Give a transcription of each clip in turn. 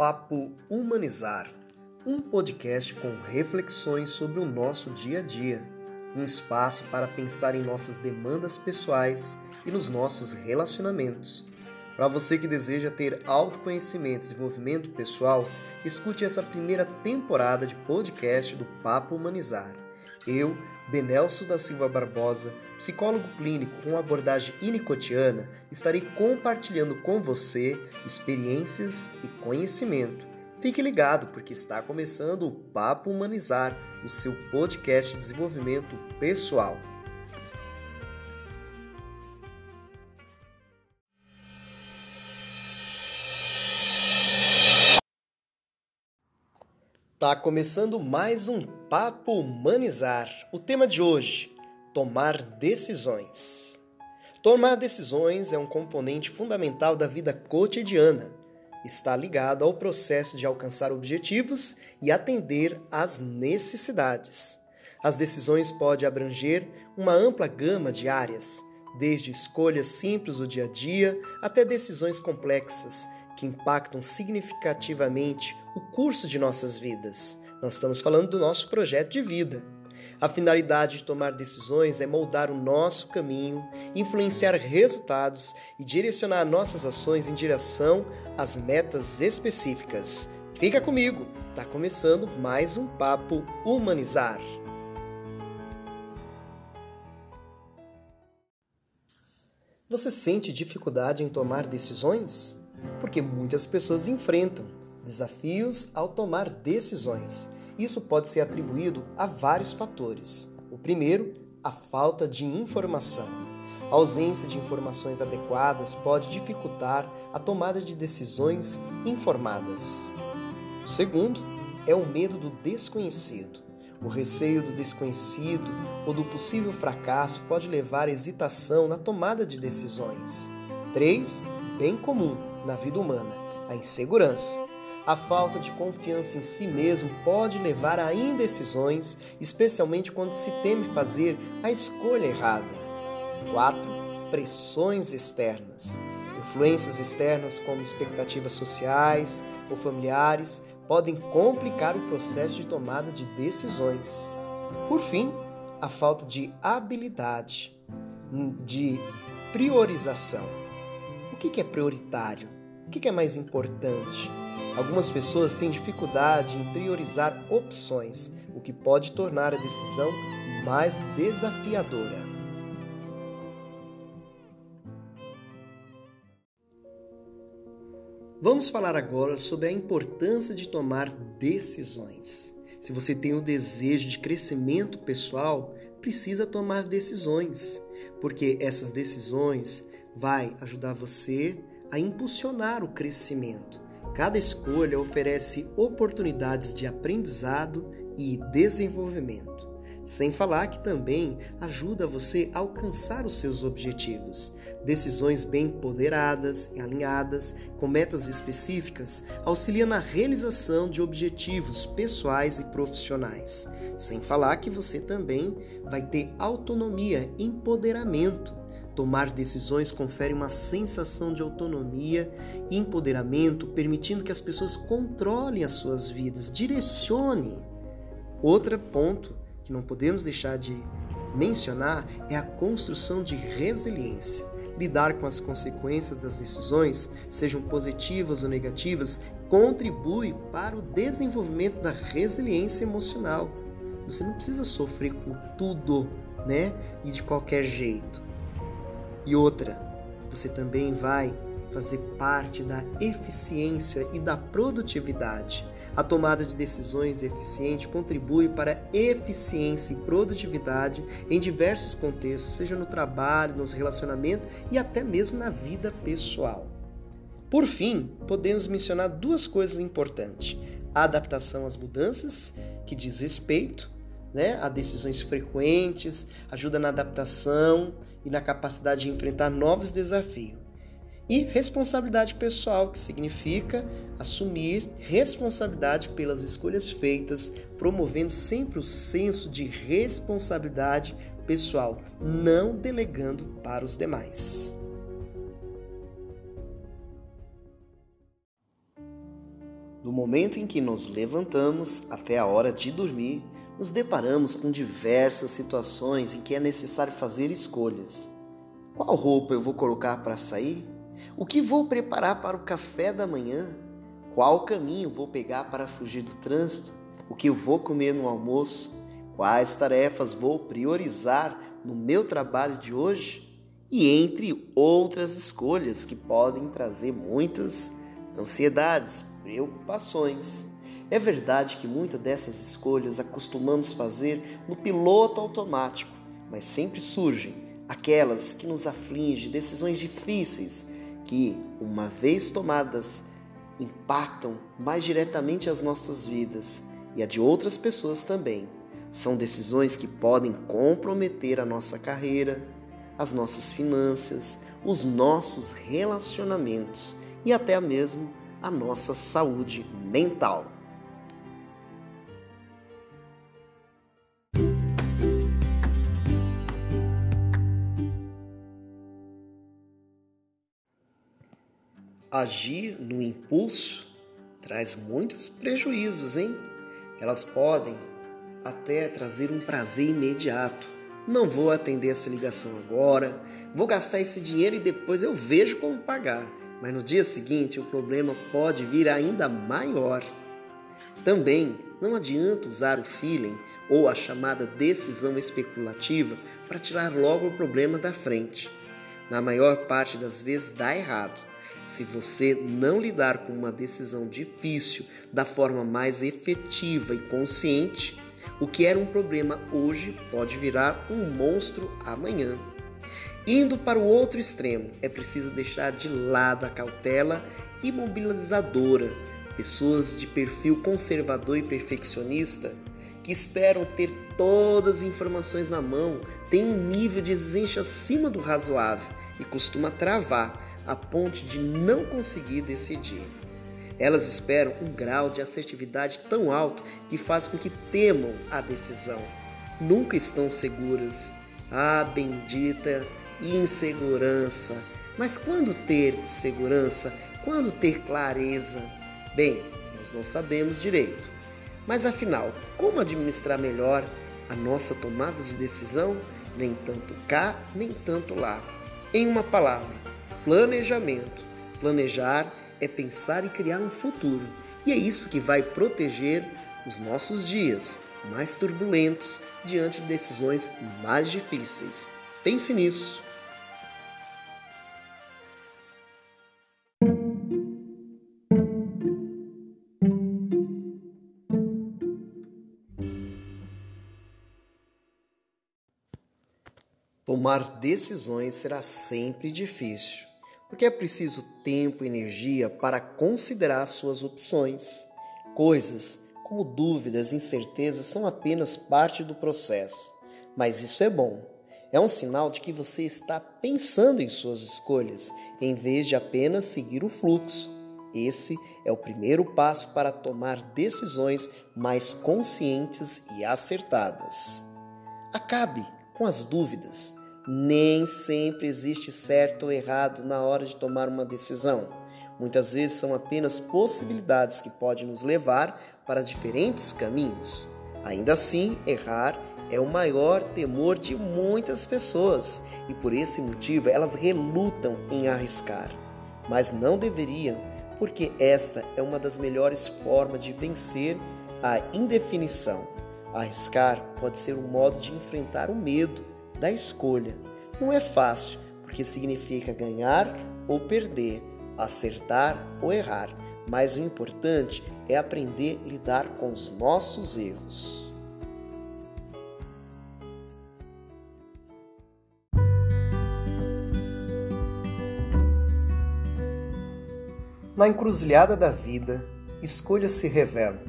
Papo Humanizar, um podcast com reflexões sobre o nosso dia a dia, um espaço para pensar em nossas demandas pessoais e nos nossos relacionamentos. Para você que deseja ter autoconhecimento e desenvolvimento pessoal, escute essa primeira temporada de podcast do Papo Humanizar. Eu, Benelso da Silva Barbosa, psicólogo clínico com abordagem inicotiana, estarei compartilhando com você experiências e conhecimento. Fique ligado porque está começando o Papo Humanizar, o seu podcast de desenvolvimento pessoal. Tá começando mais um Papo Humanizar. O tema de hoje: tomar decisões. Tomar decisões é um componente fundamental da vida cotidiana. Está ligado ao processo de alcançar objetivos e atender às necessidades. As decisões podem abranger uma ampla gama de áreas, desde escolhas simples do dia a dia até decisões complexas que impactam significativamente o curso de nossas vidas. Nós estamos falando do nosso projeto de vida. A finalidade de tomar decisões é moldar o nosso caminho, influenciar resultados e direcionar nossas ações em direção às metas específicas. Fica comigo, está começando mais um Papo Humanizar. Você sente dificuldade em tomar decisões? Porque muitas pessoas enfrentam desafios ao tomar decisões. Isso pode ser atribuído a vários fatores. O primeiro, a falta de informação. A ausência de informações adequadas pode dificultar a tomada de decisões informadas. O segundo é o medo do desconhecido. O receio do desconhecido ou do possível fracasso pode levar à hesitação na tomada de decisões. 3. Bem comum na vida humana, a insegurança. A falta de confiança em si mesmo pode levar a indecisões, especialmente quando se teme fazer a escolha errada. 4. Pressões externas. Influências externas, como expectativas sociais ou familiares, podem complicar o processo de tomada de decisões. Por fim, a falta de habilidade, de priorização. O que é prioritário? O que é mais importante? Algumas pessoas têm dificuldade em priorizar opções, o que pode tornar a decisão mais desafiadora. Vamos falar agora sobre a importância de tomar decisões. Se você tem o desejo de crescimento pessoal, precisa tomar decisões, porque essas decisões vai ajudar você a impulsionar o crescimento Cada escolha oferece oportunidades de aprendizado e desenvolvimento. Sem falar que também ajuda você a alcançar os seus objetivos. Decisões bem ponderadas e alinhadas com metas específicas auxiliam na realização de objetivos pessoais e profissionais. Sem falar que você também vai ter autonomia, empoderamento Tomar decisões confere uma sensação de autonomia e empoderamento, permitindo que as pessoas controlem as suas vidas, direcionem. Outro ponto que não podemos deixar de mencionar é a construção de resiliência. Lidar com as consequências das decisões, sejam positivas ou negativas, contribui para o desenvolvimento da resiliência emocional. Você não precisa sofrer com tudo, né? E de qualquer jeito. E outra, você também vai fazer parte da eficiência e da produtividade. A tomada de decisões eficiente contribui para eficiência e produtividade em diversos contextos, seja no trabalho, nos relacionamentos e até mesmo na vida pessoal. Por fim, podemos mencionar duas coisas importantes: a adaptação às mudanças, que diz respeito né, a decisões frequentes, ajuda na adaptação e na capacidade de enfrentar novos desafios. E responsabilidade pessoal, que significa assumir responsabilidade pelas escolhas feitas, promovendo sempre o senso de responsabilidade pessoal, não delegando para os demais. Do momento em que nos levantamos até a hora de dormir, nos deparamos com diversas situações em que é necessário fazer escolhas. Qual roupa eu vou colocar para sair? O que vou preparar para o café da manhã? Qual caminho vou pegar para fugir do trânsito? O que eu vou comer no almoço? Quais tarefas vou priorizar no meu trabalho de hoje? E entre outras escolhas que podem trazer muitas ansiedades, preocupações. É verdade que muitas dessas escolhas acostumamos fazer no piloto automático, mas sempre surgem aquelas que nos afligem, decisões difíceis que, uma vez tomadas, impactam mais diretamente as nossas vidas e a de outras pessoas também. São decisões que podem comprometer a nossa carreira, as nossas finanças, os nossos relacionamentos e até mesmo a nossa saúde mental. Agir no impulso traz muitos prejuízos, hein? Elas podem até trazer um prazer imediato. Não vou atender essa ligação agora, vou gastar esse dinheiro e depois eu vejo como pagar mas no dia seguinte o problema pode vir ainda maior. Também não adianta usar o feeling ou a chamada decisão especulativa para tirar logo o problema da frente. Na maior parte das vezes dá errado. Se você não lidar com uma decisão difícil da forma mais efetiva e consciente, o que era um problema hoje pode virar um monstro amanhã. Indo para o outro extremo, é preciso deixar de lado a cautela imobilizadora. Pessoas de perfil conservador e perfeccionista que esperam ter todas as informações na mão têm um nível de exigência acima do razoável e costuma travar a ponte de não conseguir decidir. Elas esperam um grau de assertividade tão alto que faz com que temam a decisão. Nunca estão seguras. Ah, bendita insegurança. Mas quando ter segurança? Quando ter clareza? Bem, nós não sabemos direito. Mas afinal, como administrar melhor a nossa tomada de decisão? Nem tanto cá, nem tanto lá. Em uma palavra, planejamento. Planejar é pensar e criar um futuro. E é isso que vai proteger os nossos dias mais turbulentos diante de decisões mais difíceis. Pense nisso. Tomar decisões será sempre difícil, porque é preciso tempo e energia para considerar suas opções. Coisas como dúvidas e incertezas são apenas parte do processo, mas isso é bom. É um sinal de que você está pensando em suas escolhas, em vez de apenas seguir o fluxo. Esse é o primeiro passo para tomar decisões mais conscientes e acertadas. Acabe com as dúvidas nem sempre existe certo ou errado na hora de tomar uma decisão. Muitas vezes são apenas possibilidades que podem nos levar para diferentes caminhos. Ainda assim, errar é o maior temor de muitas pessoas e por esse motivo elas relutam em arriscar. Mas não deveriam, porque essa é uma das melhores formas de vencer a indefinição. Arriscar pode ser um modo de enfrentar o medo da escolha. Não é fácil, porque significa ganhar ou perder, acertar ou errar, mas o importante é aprender a lidar com os nossos erros. Na encruzilhada da vida, escolhas se revelam,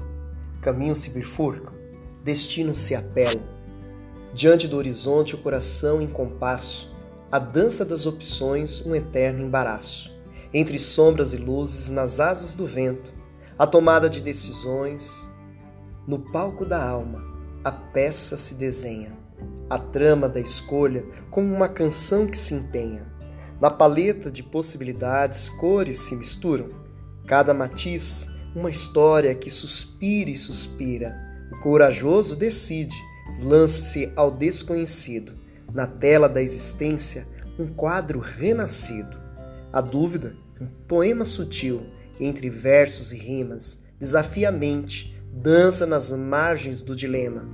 caminhos se bifurcam, destinos se apelam Diante do horizonte, o coração em compasso, a dança das opções, um eterno embaraço. Entre sombras e luzes, nas asas do vento, a tomada de decisões. No palco da alma, a peça se desenha, a trama da escolha como uma canção que se empenha. Na paleta de possibilidades, cores se misturam, cada matiz uma história que suspira e suspira. O corajoso decide, lance-se ao desconhecido. Na tela da existência, um quadro renascido. A dúvida, um poema sutil, entre versos e rimas, desafia a mente, dança nas margens do dilema.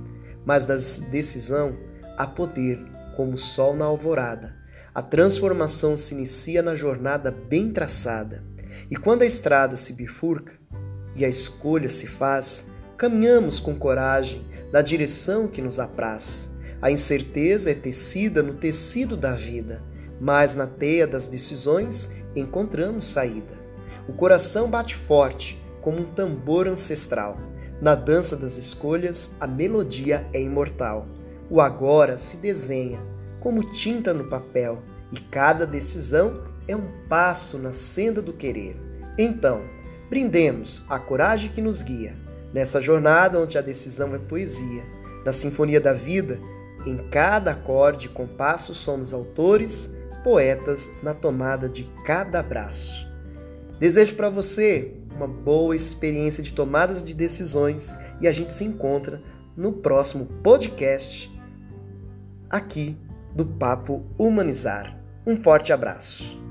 Mas da decisão há poder, como o sol na alvorada. A transformação se inicia na jornada bem traçada. E quando a estrada se bifurca e a escolha se faz, caminhamos com coragem na direção que nos apraz. A incerteza é tecida no tecido da vida, mas na teia das decisões encontramos saída. O coração bate forte, como um tambor ancestral. Na dança das escolhas, a melodia é imortal. O agora se desenha, como tinta no papel, e cada decisão é um passo na senda do querer. Então, brindemos a coragem que nos guia, nessa jornada onde a decisão é poesia. Na sinfonia da vida, em cada acorde e compasso somos autores, poetas na tomada de cada abraço. Desejo para você uma boa experiência de tomadas de decisões e a gente se encontra no próximo podcast aqui do Papo Humanizar. Um forte abraço.